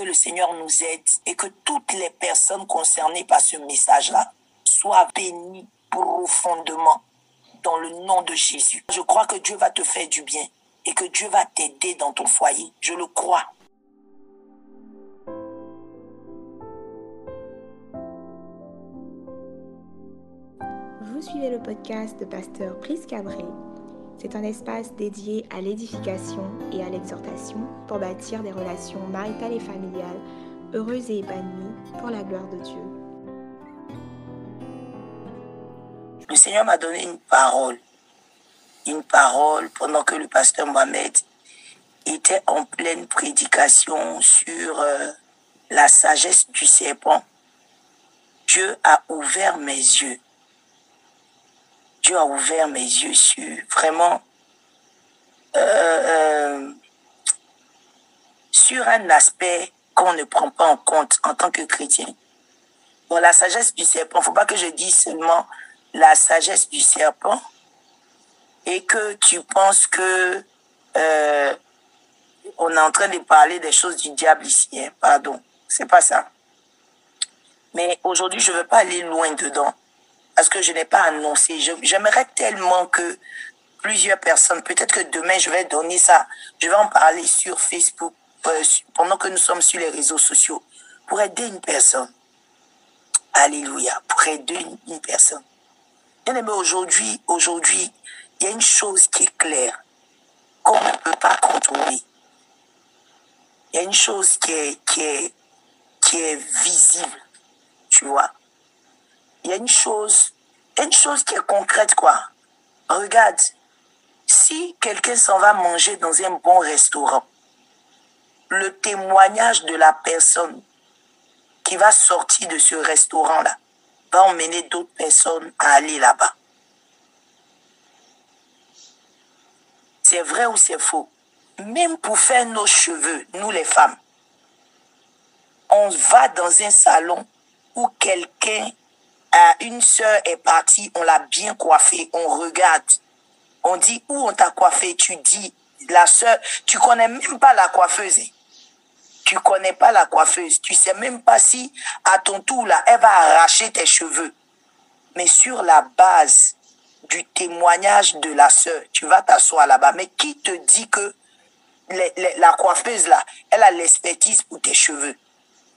que le Seigneur nous aide et que toutes les personnes concernées par ce message-là soient bénies profondément dans le nom de Jésus. Je crois que Dieu va te faire du bien et que Dieu va t'aider dans ton foyer. Je le crois. Vous suivez le podcast de Pasteur Brice Cabré. C'est un espace dédié à l'édification et à l'exhortation pour bâtir des relations maritales et familiales heureuses et épanouies pour la gloire de Dieu. Le Seigneur m'a donné une parole. Une parole pendant que le pasteur Mohamed était en pleine prédication sur euh, la sagesse du serpent. Dieu a ouvert mes yeux. Dieu a ouvert mes yeux sur vraiment euh, euh, sur un aspect qu'on ne prend pas en compte en tant que chrétien. Bon, la sagesse du serpent, il ne faut pas que je dise seulement la sagesse du serpent et que tu penses que euh, on est en train de parler des choses du diable ici. Hein. Pardon, c'est pas ça. Mais aujourd'hui, je ne veux pas aller loin dedans parce que je n'ai pas annoncé. J'aimerais tellement que plusieurs personnes, peut-être que demain, je vais donner ça, je vais en parler sur Facebook euh, pendant que nous sommes sur les réseaux sociaux pour aider une personne. Alléluia, pour aider une personne. Aujourd'hui, aujourd'hui, il y a une chose qui est claire, qu'on ne peut pas contrôler. Il y a une chose qui est, qui est, qui est visible, tu vois. Il y a une chose, une chose qui est concrète, quoi. Regarde, si quelqu'un s'en va manger dans un bon restaurant, le témoignage de la personne qui va sortir de ce restaurant-là va emmener d'autres personnes à aller là-bas. C'est vrai ou c'est faux? Même pour faire nos cheveux, nous les femmes, on va dans un salon où quelqu'un, une soeur est partie, on l'a bien coiffée, on regarde, on dit où on t'a coiffé, tu dis la soeur, tu connais même pas la coiffeuse. Tu connais pas la coiffeuse. Tu sais même pas si, à ton tour, là, elle va arracher tes cheveux. Mais sur la base du témoignage de la sœur, tu vas t'asseoir là-bas. Mais qui te dit que la coiffeuse, là, elle a l'expertise pour tes cheveux?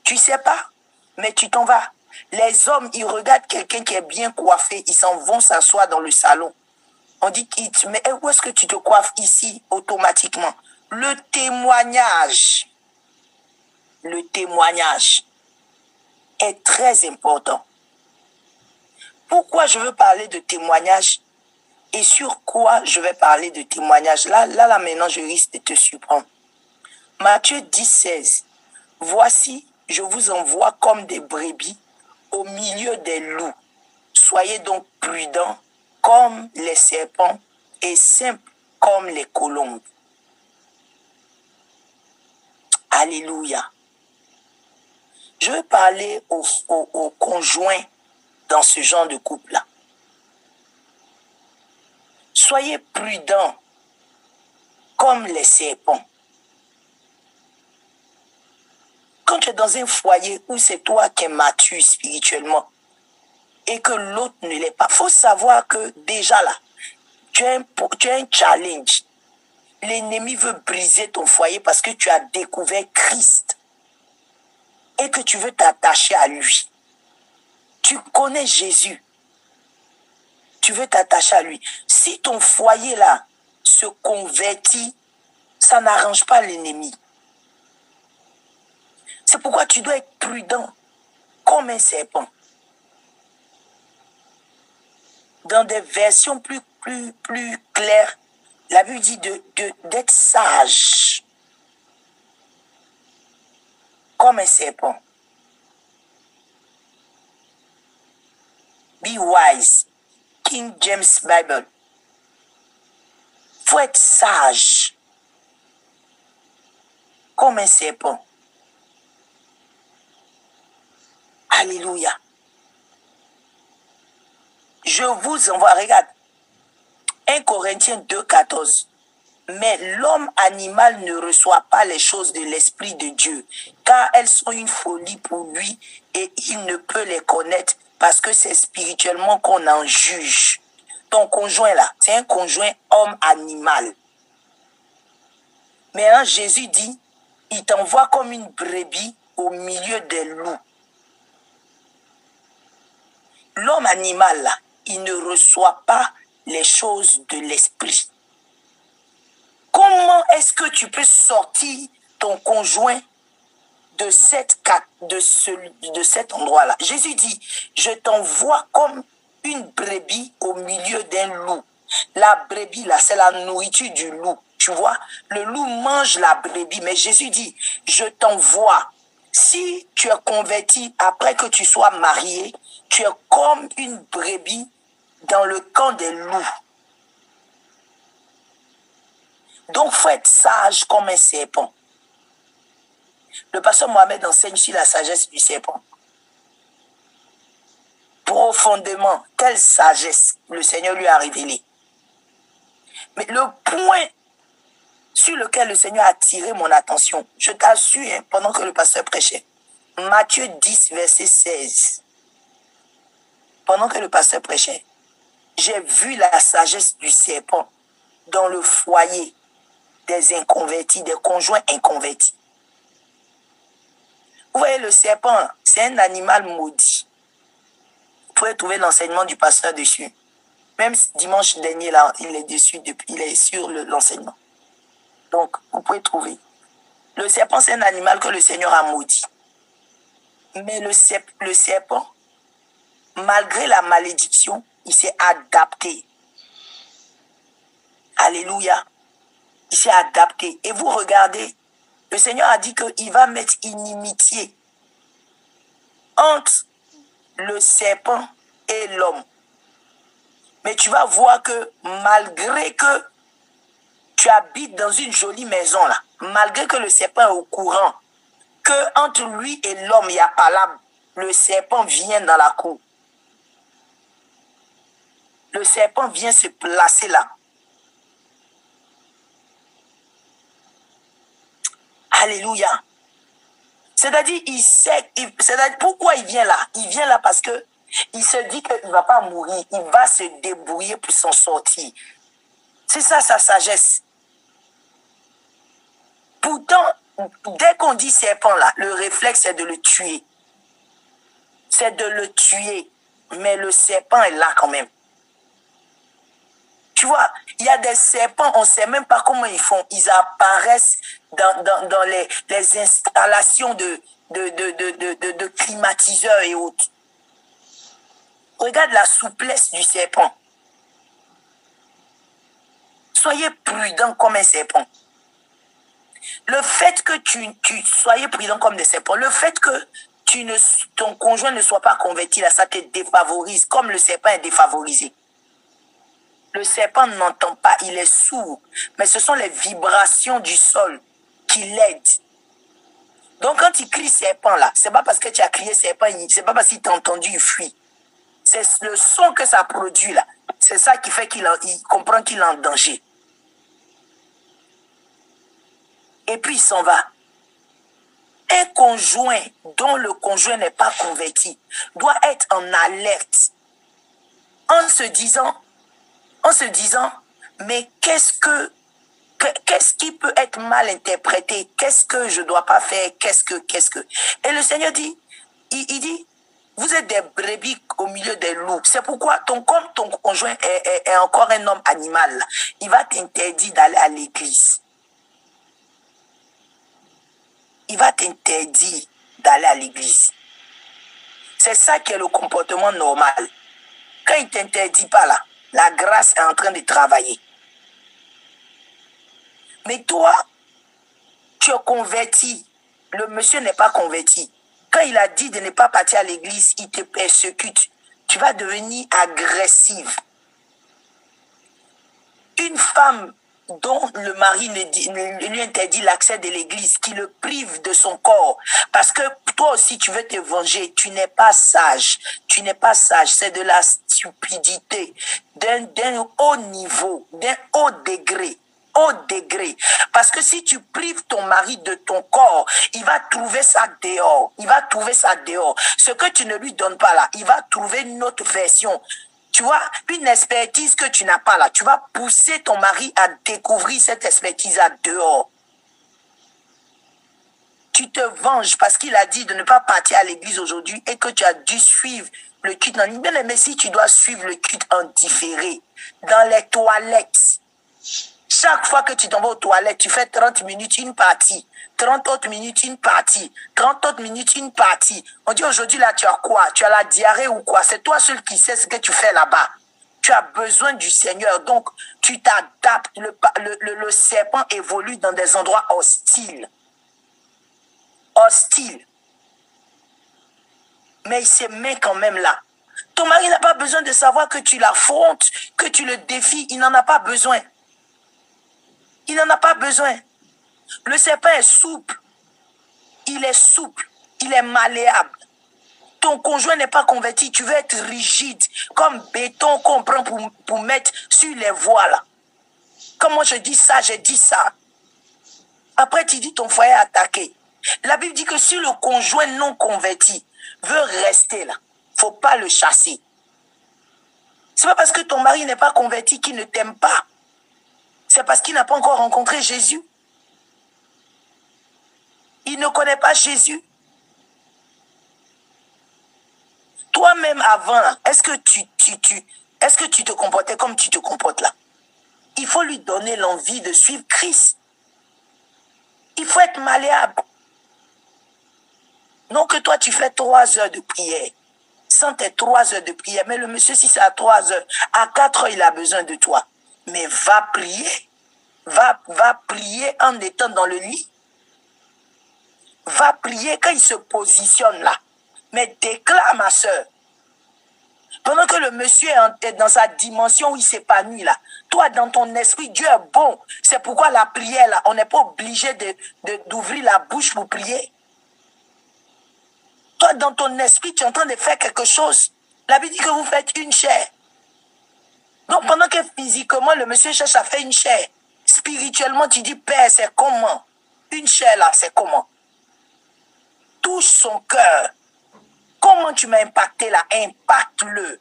Tu sais pas, mais tu t'en vas. Les hommes, ils regardent quelqu'un qui est bien coiffé, ils s'en vont s'asseoir dans le salon. On dit, mais où est-ce que tu te coiffes ici automatiquement? Le témoignage le témoignage est très important. Pourquoi je veux parler de témoignage? Et sur quoi je vais parler de témoignage? Là, là, là, maintenant, je risque de te surprendre. Matthieu 10, 16. Voici, je vous envoie comme des brebis au milieu des loups. Soyez donc prudents comme les serpents et simples comme les colombes. Alléluia. Je veux parler aux, conjoints dans ce genre de couple-là. Soyez prudents comme les serpents. Quand tu es dans un foyer où c'est toi qui es mature spirituellement et que l'autre ne l'est pas, faut savoir que déjà là, tu as as un challenge. L'ennemi veut briser ton foyer parce que tu as découvert Christ et que tu veux t'attacher à lui. Tu connais Jésus. Tu veux t'attacher à lui. Si ton foyer là se convertit, ça n'arrange pas l'ennemi. C'est pourquoi tu dois être prudent comme un serpent. Dans des versions plus, claires, la Bible dit d'être de, sage comme un serpent. Be wise. King James Bible. Faut être sage. Comme un serpent. Alléluia. Je vous envoie, regarde. 1 Corinthiens 2, 14. Mais l'homme animal ne reçoit pas les choses de l'Esprit de Dieu, car elles sont une folie pour lui et il ne peut les connaître parce que c'est spirituellement qu'on en juge. Ton conjoint là, c'est un conjoint homme animal. Mais hein, Jésus dit, il t'envoie comme une brebis au milieu des loups. L'homme animal il ne reçoit pas les choses de l'esprit. Comment est-ce que tu peux sortir ton conjoint de, cette, de, ce, de cet endroit-là? Jésus dit, je t'envoie comme une brebis au milieu d'un loup. La brebis, là, c'est la nourriture du loup. Tu vois, le loup mange la brebis, mais Jésus dit, je t'envoie. Si tu es converti après que tu sois marié, tu es comme une brebis dans le camp des loups. Donc, faut être sage comme un serpent. Le pasteur Mohamed enseigne sur la sagesse du serpent. Profondément, quelle sagesse le Seigneur lui a révélé. Mais le point sur lequel le Seigneur a attiré mon attention, je t'assure, hein, pendant que le pasteur prêchait, Matthieu 10, verset 16. Pendant que le pasteur prêchait, j'ai vu la sagesse du serpent dans le foyer des inconvertis, des conjoints inconvertis. Vous voyez, le serpent, c'est un animal maudit. Vous pouvez trouver l'enseignement du pasteur dessus. Même dimanche dernier, là, il est dessus, il est sur l'enseignement. Donc, vous pouvez trouver. Le serpent, c'est un animal que le Seigneur a maudit. Mais le, serpent, malgré la malédiction, il s'est adapté. Alléluia. Il s'est adapté. Et vous regardez, le Seigneur a dit qu'il va mettre inimitié entre le serpent et l'homme. Mais tu vas voir que malgré que tu habites dans une jolie maison là, malgré que le serpent est au courant, que entre lui et l'homme, il n'y a pas là, le serpent vient dans la cour le serpent vient se placer là. Alléluia. C'est-à-dire, il sait, c'est-à-dire, pourquoi il vient là? Il vient là parce que il se dit qu'il ne va pas mourir, il va se débrouiller pour s'en sortir. C'est ça sa sagesse. Pourtant, dès qu'on dit serpent là, le réflexe c'est de le tuer. C'est de le tuer. Mais le serpent est là quand même. Tu vois, il y a des serpents, on ne sait même pas comment ils font. Ils apparaissent dans, les, installations de, de, climatiseurs et autres. Regarde la souplesse du serpent. Soyez prudent comme un serpent. Le fait que tu, tu soyez prudent comme des serpents, le fait que ton conjoint ne soit pas converti, là, ça te défavorise, comme le serpent est défavorisé. Le serpent n'entend pas, il est sourd. Mais ce sont les vibrations du sol qui l'aident. Donc quand il crie serpent là, c'est pas parce que tu as crié serpent, c'est pas parce qu'il t'a entendu, il fuit. C'est le son que ça produit là. C'est ça qui fait qu'il comprend qu'il est en danger. Et puis il s'en va. Un conjoint dont le conjoint n'est pas converti doit être en alerte en se disant, en se disant, mais qu'est-ce que, qu'est-ce qui peut être mal interprété? Qu'est-ce que je dois pas faire? Qu'est-ce que, qu'est-ce que? Et le Seigneur dit, il, dit, vous êtes des brebis au milieu des loups. C'est pourquoi ton, comme ton conjoint est, est encore un homme animal, il va t'interdire d'aller à l'église. Il va t'interdire d'aller à l'église. C'est ça qui est le comportement normal. Quand il t'interdit pas là, la grâce est en train de travailler. Mais toi, tu es converti. Le monsieur n'est pas converti. Quand il a dit de ne pas partir à l'église, il te persécute. Tu vas devenir agressive. Une femme dont le mari lui interdit l'accès de l'église, qui le prive de son corps. Parce que toi aussi, tu veux te venger. Tu n'es pas sage. Tu n'es pas sage. C'est de la stupidité d'un haut niveau, d'un haut degré. au degré. Parce que si tu prives ton mari de ton corps, il va trouver ça dehors. Il va trouver ça dehors. Ce que tu ne lui donnes pas là, il va trouver une autre version. Tu vois, une expertise que tu n'as pas là. Tu vas pousser ton mari à découvrir cette expertise là dehors. Tu te venges parce qu'il a dit de ne pas partir à l'église aujourd'hui et que tu as dû suivre le culte en mais si tu dois suivre le culte en différé, dans les toilettes, chaque fois que tu t'en vas aux toilettes, tu fais 30 minutes une partie, 30 autres minutes une partie, 30 autres minutes une partie. On dit aujourd'hui là, tu as quoi? Tu as la diarrhée ou quoi? C'est toi seul qui sais ce que tu fais là-bas. Tu as besoin du Seigneur. Donc, tu t'adaptes. Le, le, le serpent évolue dans des endroits hostiles. Hostiles mais il se met quand même là. Ton mari n'a pas besoin de savoir que tu l'affrontes, que tu le défies. Il n'en a pas besoin. Il n'en a pas besoin. Le serpent est souple. Il est souple. Il est malléable. Ton conjoint n'est pas converti. Tu veux être rigide, comme béton qu'on prend pour, mettre sur les voiles. Comme moi je dis ça, j'ai dit ça. Après, tu dis ton foyer attaqué. La Bible dit que si le conjoint non converti veut rester là, faut pas le chasser. C'est pas parce que ton mari n'est pas converti qu'il ne t'aime pas. C'est parce qu'il n'a pas encore rencontré Jésus. Il ne connaît pas Jésus. Toi-même avant, est-ce que tu, te comportais comme tu te comportes là? Il faut lui donner l'envie de suivre Christ. Il faut être malléable. Non que toi, tu fais trois heures de prière. Sans tes trois heures de prière. Mais le monsieur, si c'est à trois heures, à quatre heures, il a besoin de toi. Mais va prier. Va, va prier en étant dans le lit. Va prier quand il se positionne là. Mais déclare, ma soeur. Pendant que le monsieur est dans sa dimension où il s'épanouit là, toi dans ton esprit, Dieu est bon. C'est pourquoi la prière là, on n'est pas obligé de, d'ouvrir la bouche pour prier. Toi, dans ton esprit, tu es en train de faire quelque chose. La Bible dit que vous faites une chair. Donc, pendant que physiquement, le monsieur cherche à faire une chair, spirituellement, tu dis, Père, c'est comment? Une chair là, c'est comment? Touche son cœur. Comment tu m'as impacté là? Impacte-le.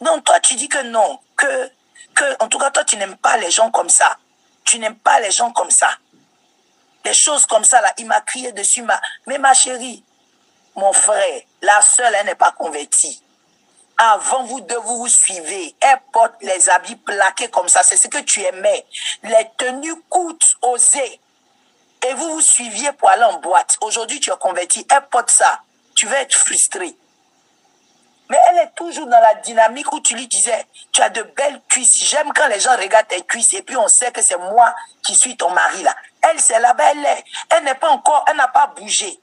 Non, toi, tu dis que non. Que, que, en tout cas, toi, tu n'aimes pas les gens comme ça. Tu n'aimes pas les gens comme ça. Les choses comme ça, là, il m'a crié dessus, ma, mais ma chérie, mon frère, la seule, elle n'est pas convertie. Avant vous deux, vous vous suivez. Elle porte les habits plaqués comme ça. C'est ce que tu aimais. Les tenues coûtent, osées. Et vous vous suiviez pour aller en boîte. Aujourd'hui, tu es converti. Elle porte ça. Tu vas être frustré. Mais elle est toujours dans la dynamique où tu lui disais, tu as de belles cuisses. J'aime quand les gens regardent tes cuisses et puis on sait que c'est moi qui suis ton mari là. Elle, c'est là-bas, elle est. Elle n'est pas encore, elle n'a pas bougé.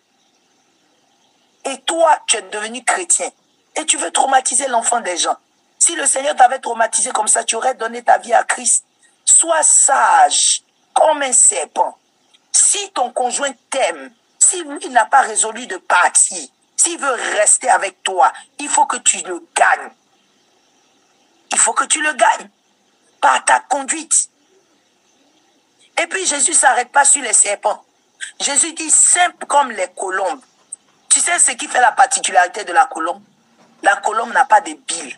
Et toi, tu es devenu chrétien. Et tu veux traumatiser l'enfant des gens. Si le Seigneur t'avait traumatisé comme ça, tu aurais donné ta vie à Christ. Sois sage comme un serpent. Si ton conjoint t'aime, si lui n'a pas résolu de partir, s'il veut rester avec toi, il faut que tu le gagnes. Il faut que tu le gagnes par ta conduite. Et puis Jésus s'arrête pas sur les serpents. Jésus dit simple comme les colombes. Tu sais ce qui fait la particularité de la colombe? La colombe n'a pas de bile.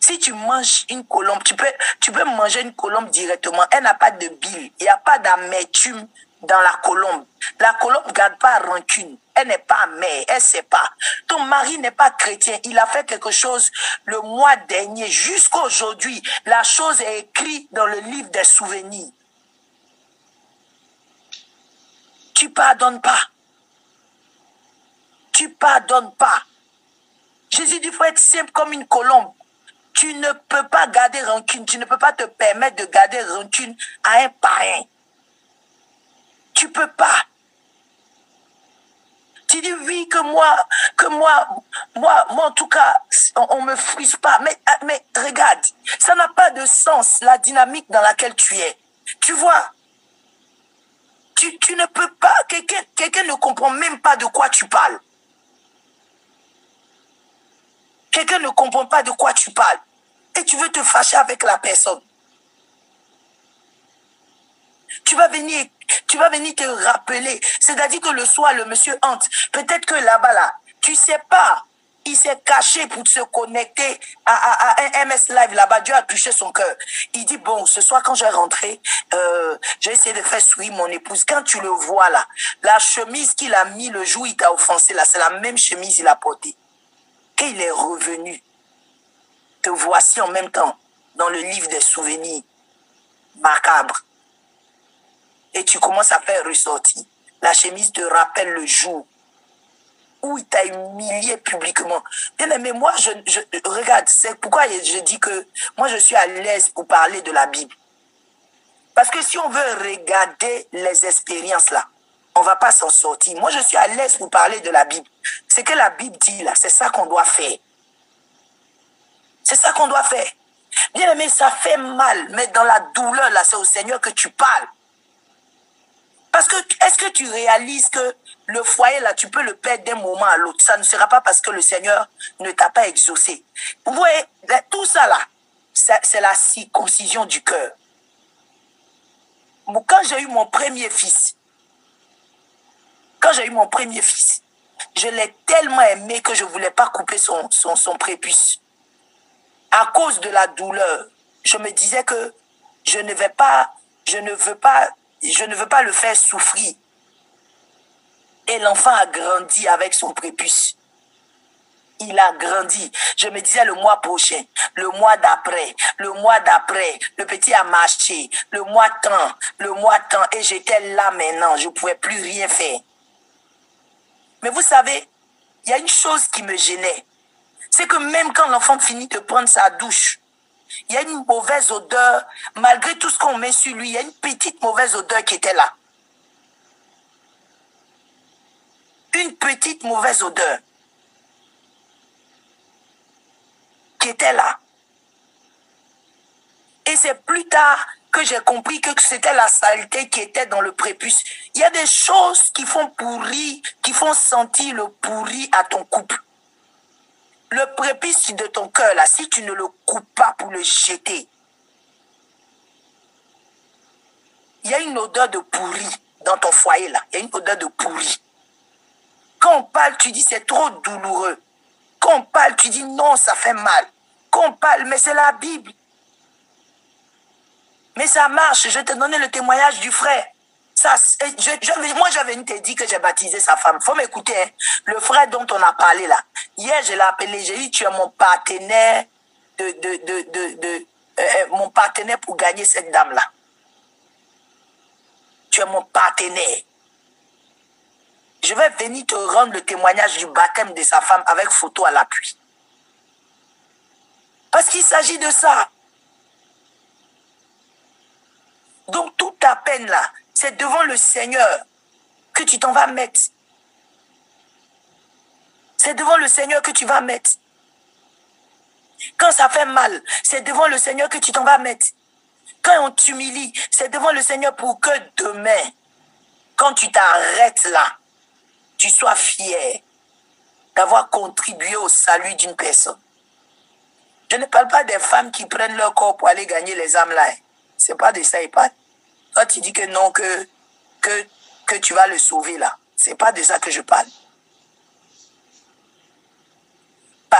Si tu manges une colombe, tu peux, manger une colombe directement. Elle n'a pas de bile. Il n'y a pas d'amertume dans la colombe. La colombe ne garde pas rancune. Elle n'est pas mère, elle ne sait pas. Ton mari n'est pas chrétien. Il a fait quelque chose le mois dernier. Jusqu'à aujourd'hui, la chose est écrite dans le livre des souvenirs. Tu pardonnes pas tu pardonnes pas. Jésus dit, il faut être simple comme une colombe. Tu ne peux pas garder rancune. Tu ne peux pas te permettre de garder rancune à un parrain. Tu peux pas. Tu dis oui que moi, que moi, moi, moi en tout cas, on, ne me frise pas. Mais, mais regarde, ça n'a pas de sens la dynamique dans laquelle tu es. Tu vois, tu, tu ne peux pas, quelqu'un ne comprend même pas de quoi tu parles. Quelqu'un ne comprend pas de quoi tu parles. Et tu veux te fâcher avec la personne. Tu vas venir, tu vas venir te rappeler. C'est-à-dire que le soir, le monsieur hante. Peut-être que là-bas, là, tu sais pas. Il s'est caché pour se connecter à, un MS Live là-bas. Dieu a touché son cœur. Il dit, bon, ce soir, quand je vais rentrer, euh, j'ai essayé de faire sourire mon épouse. Quand tu le vois là, la chemise qu'il a mis le jour il t'a offensé là, c'est la même chemise qu'il a portée. Qu'il est revenu, te voici en même temps dans le livre des souvenirs macabres. Et tu commences à faire ressortir. La chemise te rappelle le jour où il t'a humilié publiquement. Bien aimé, moi, je, je regarde, c'est pourquoi je dis que moi, je suis à l'aise pour parler de la Bible. Parce que si on veut regarder les expériences là, on va pas s'en sortir. Moi, je suis à l'aise pour parler de la Bible. C'est que la Bible dit là, c'est ça qu'on doit faire. C'est ça qu'on doit faire. Bien aimé, ça fait mal, mais dans la douleur là, c'est au Seigneur que tu parles. Parce que est-ce que tu réalises que le foyer là, tu peux le perdre d'un moment à l'autre? Ça ne sera pas parce que le Seigneur ne t'a pas exaucé. Vous voyez, tout ça là, c'est la circoncision du cœur. Quand j'ai eu mon premier fils, quand j'ai eu mon premier fils, je l'ai tellement aimé que je ne voulais pas couper son, son, son prépuce. À cause de la douleur, je me disais que je ne vais pas, je ne veux pas, je ne veux pas le faire souffrir. Et l'enfant a grandi avec son prépuce. Il a grandi. Je me disais le mois prochain, le mois d'après, le mois d'après, le petit a marché, le mois temps, le mois temps, et j'étais là maintenant, je ne pouvais plus rien faire. Mais vous savez, il y a une chose qui me gênait. C'est que même quand l'enfant finit de prendre sa douche, il y a une mauvaise odeur, malgré tout ce qu'on met sur lui, il y a une petite mauvaise odeur qui était là. une petite mauvaise odeur qui était là. Et c'est plus tard que j'ai compris que c'était la saleté qui était dans le prépuce. Il y a des choses qui font pourrir, qui font sentir le pourri à ton couple. Le prépuce de ton cœur, là, si tu ne le coupes pas pour le jeter, il y a une odeur de pourri dans ton foyer, là. Il y a une odeur de pourri. Quand on parle, tu dis c'est trop douloureux. Quand on parle, tu dis non, ça fait mal. Quand on parle, mais c'est la Bible. Mais ça marche. Je te donnais le témoignage du frère. Ça, je, moi, j'avais dit que j'ai baptisé sa femme. faut m'écouter. Hein. Le frère dont on a parlé là. Hier, je l'ai appelé. J'ai dit, tu es mon partenaire de, de, de, de, euh, euh, mon partenaire pour gagner cette dame-là. Tu es mon partenaire je vais venir te rendre le témoignage du baptême de sa femme avec photo à l'appui. Parce qu'il s'agit de ça. Donc toute ta peine là, c'est devant le Seigneur que tu t'en vas mettre. C'est devant le Seigneur que tu vas mettre. Quand ça fait mal, c'est devant le Seigneur que tu t'en vas mettre. Quand on t'humilie, c'est devant le Seigneur pour que demain, quand tu t'arrêtes là, tu sois fier d'avoir contribué au salut d'une personne. Je ne parle pas des femmes qui prennent leur corps pour aller gagner les âmes là. C'est pas de ça, il parle. Toi, tu dis que non, que, que, que tu vas le sauver là. C'est pas de ça que je parle.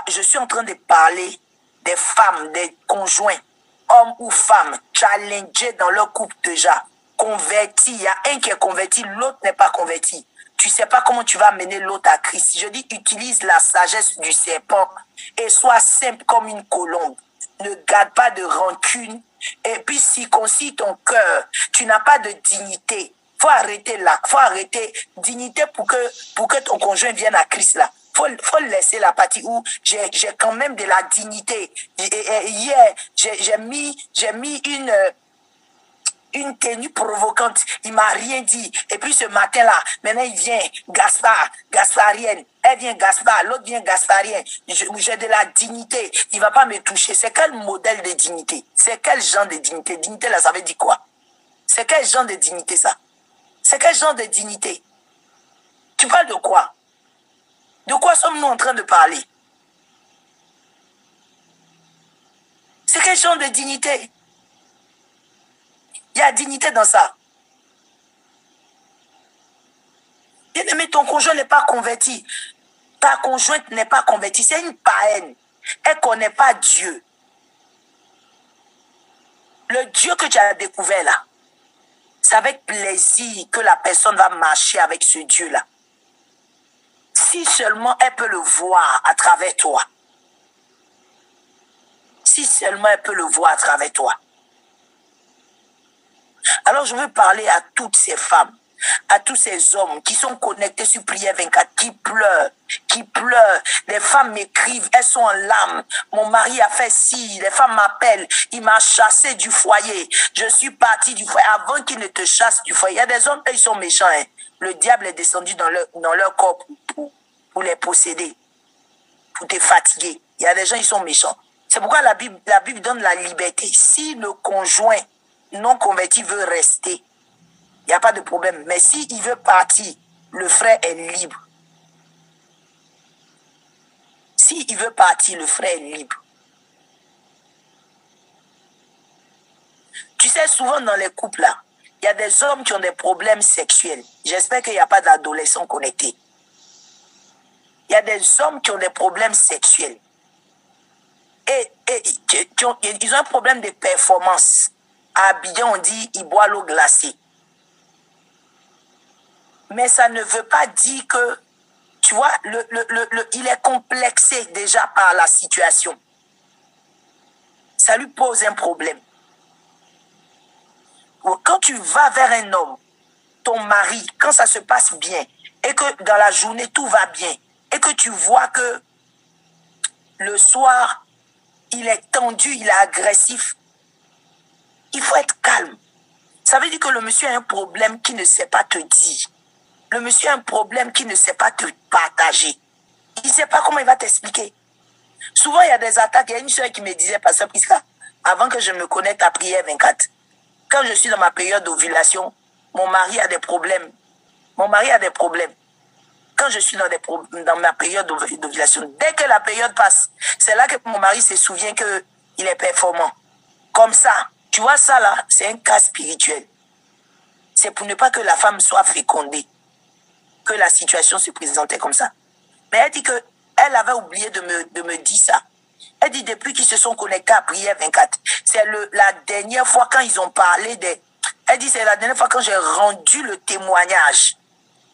Je suis en train de parler des femmes, des conjoints, hommes ou femmes, challengés dans leur couple déjà, convertis. Il y a un qui est converti, l'autre n'est pas converti tu sais pas comment tu vas mener l'autre à Christ. Je dis, utilise la sagesse du serpent et sois simple comme une colombe. Ne garde pas de rancune et puis circoncis ton cœur. Tu n'as pas de dignité. Faut arrêter là. Faut arrêter dignité pour que, pour que ton conjoint vienne à Christ là. Faut, faut laisser la partie où j'ai, j'ai quand même de la dignité. hier, j'ai, j'ai mis, j'ai mis une, une tenue provocante. Il m'a rien dit. Et puis ce matin-là, maintenant il vient, Gaspard, Gasparienne. Elle vient Gaspard, l'autre vient Gasparien. J'ai de la dignité. Il va pas me toucher. C'est quel modèle de dignité? C'est quel genre de dignité? Dignité là, ça veut dire quoi? C'est quel genre de dignité ça? C'est quel genre de dignité? Tu parles de quoi? De quoi sommes-nous en train de parler? C'est quel genre de dignité? Il y a dignité dans ça. Bien aimé, ton conjoint n'est pas converti. Ta conjointe n'est pas convertie. C'est une païenne. Elle ne connaît pas Dieu. Le Dieu que tu as découvert là, c'est avec plaisir que la personne va marcher avec ce Dieu-là. Si seulement elle peut le voir à travers toi. Si seulement elle peut le voir à travers toi. Alors je veux parler à toutes ces femmes à tous ces hommes qui sont connectés sur Prière 24, qui pleurent, qui pleurent. Les femmes m'écrivent, elles sont en larmes. Mon mari a fait ci, les femmes m'appellent, il m'a chassé du foyer. Je suis partie du foyer avant qu'il ne te chasse du foyer. Il y a des hommes, ils sont méchants. Hein. Le diable est descendu dans leur, dans leur corps pour, pour les posséder, pour te fatiguer. Il y a des gens, ils sont méchants. C'est pourquoi la Bible, la Bible donne la liberté. Si le conjoint non converti veut rester, il n'y a pas de problème. Mais s'il veut partir, le frère est libre. S'il veut partir, le frère est libre. Tu sais, souvent dans les couples là, il y a des hommes qui ont des problèmes sexuels. J'espère qu'il n'y a pas d'adolescents connectés. Il y a des hommes qui ont des problèmes sexuels. Et, ils ont un problème de performance. À Abidjan, on dit, ils boivent l'eau glacée. Mais ça ne veut pas dire que, tu vois, le, le, le, il est complexé déjà par la situation. Ça lui pose un problème. Quand tu vas vers un homme, ton mari, quand ça se passe bien, et que dans la journée tout va bien, et que tu vois que le soir, il est tendu, il est agressif, il faut être calme. Ça veut dire que le monsieur a un problème qu'il ne sait pas te dire. Le monsieur a un problème qu'il ne sait pas te partager. Il ne sait pas comment il va t'expliquer. Souvent, il y a des attaques. Il y a une soeur qui me disait, Pasteur Prisca, avant que je me connecte à prière 24, quand je suis dans ma période d'ovulation, mon mari a des problèmes. Mon mari a des problèmes. Quand je suis dans, des dans ma période d'ovulation, dès que la période passe, c'est là que mon mari se souvient qu'il est performant. Comme ça. Tu vois ça là, c'est un cas spirituel. C'est pour ne pas que la femme soit fécondée que la situation se présentait comme ça. Mais elle dit que elle avait oublié de me, de me dire ça. Elle dit depuis qu'ils se sont connectés à Prière 24, c'est la dernière fois quand ils ont parlé des... Elle dit c'est la dernière fois quand j'ai rendu le témoignage.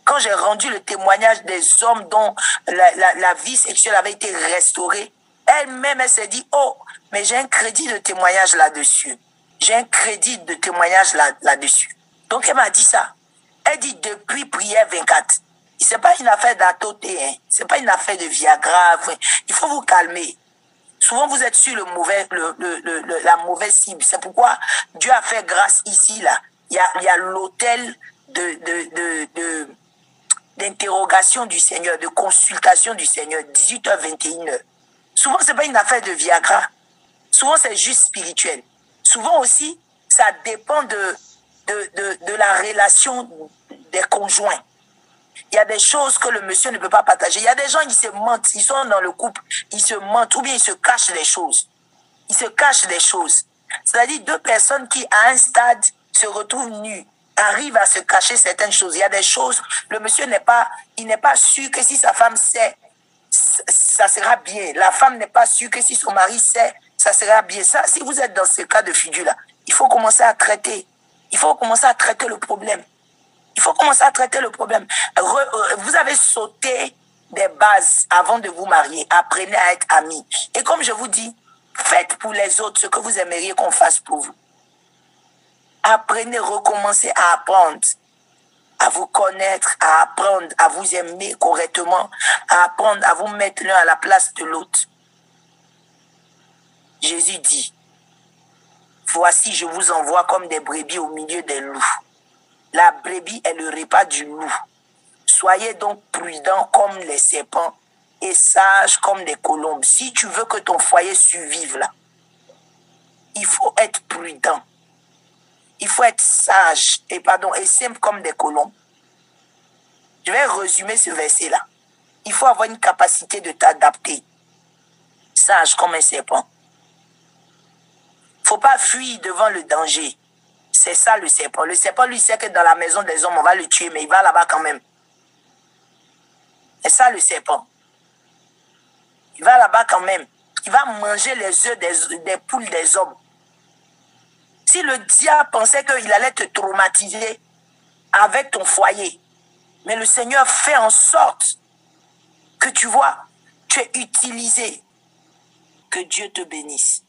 Quand j'ai rendu le témoignage des hommes dont la, la, vie sexuelle avait été restaurée, elle-même, elle, s'est dit, oh, mais j'ai un crédit de témoignage là-dessus. J'ai un crédit de témoignage là, là-dessus. Donc elle m'a dit ça. Elle dit depuis prière 24, c'est pas une affaire d'atoté, hein. c'est pas une affaire de Viagra. Il faut vous calmer. Souvent, vous êtes sur le mauvais, le, le, la mauvaise cible. C'est pourquoi Dieu a fait grâce ici, là. Il y a, il l'hôtel de, de, de, d'interrogation du Seigneur, de consultation du Seigneur, 18h, 21h. Souvent, c'est pas une affaire de Viagra. Souvent, c'est juste spirituel. Souvent aussi, ça dépend de, de, de, la relation des conjoints. Il y a des choses que le monsieur ne peut pas partager. Il y a des gens qui se mentent, ils sont dans le couple, ils se mentent ou bien ils se cachent les choses. Ils se cachent les choses. C'est-à-dire deux personnes qui, à un stade, se retrouvent nues, arrivent à se cacher certaines choses. Il y a des choses, le monsieur n'est pas, il n'est pas sûr que si sa femme sait, ça sera bien. La femme n'est pas sûre que si son mari sait, ça sera bien. Ça, si vous êtes dans ce cas de figure-là, il faut commencer à traiter. Il faut commencer à traiter le problème. Il faut commencer à traiter le problème. Euh, vous avez sauté des bases avant de vous marier. Apprenez à être amis. Et comme je vous dis, faites pour les autres ce que vous aimeriez qu'on fasse pour vous. Apprenez, recommencez à apprendre, à vous connaître, à apprendre à vous aimer correctement, à apprendre à vous mettre l'un à la place de l'autre. Jésus dit, voici je vous envoie comme des brebis au milieu des loups. La brebis est le repas du loup. Soyez donc prudents comme les serpents et sages comme des colombes. Si tu veux que ton foyer survive là, il faut être prudent. Il faut être sage et pardon et simple comme des colombes. Je vais résumer ce verset là. Il faut avoir une capacité de t'adapter. Sage comme un serpent. Faut pas fuir devant le danger. C'est ça le serpent. Le serpent, lui, sait que dans la maison des hommes, on va le tuer, mais il va là-bas quand même. ça le serpent. Il va là-bas quand même. Il va manger les œufs des poules des hommes. Si le diable pensait qu'il allait te traumatiser avec ton foyer, mais le Seigneur fait en sorte que tu vois, tu es utilisé. Que Dieu te bénisse.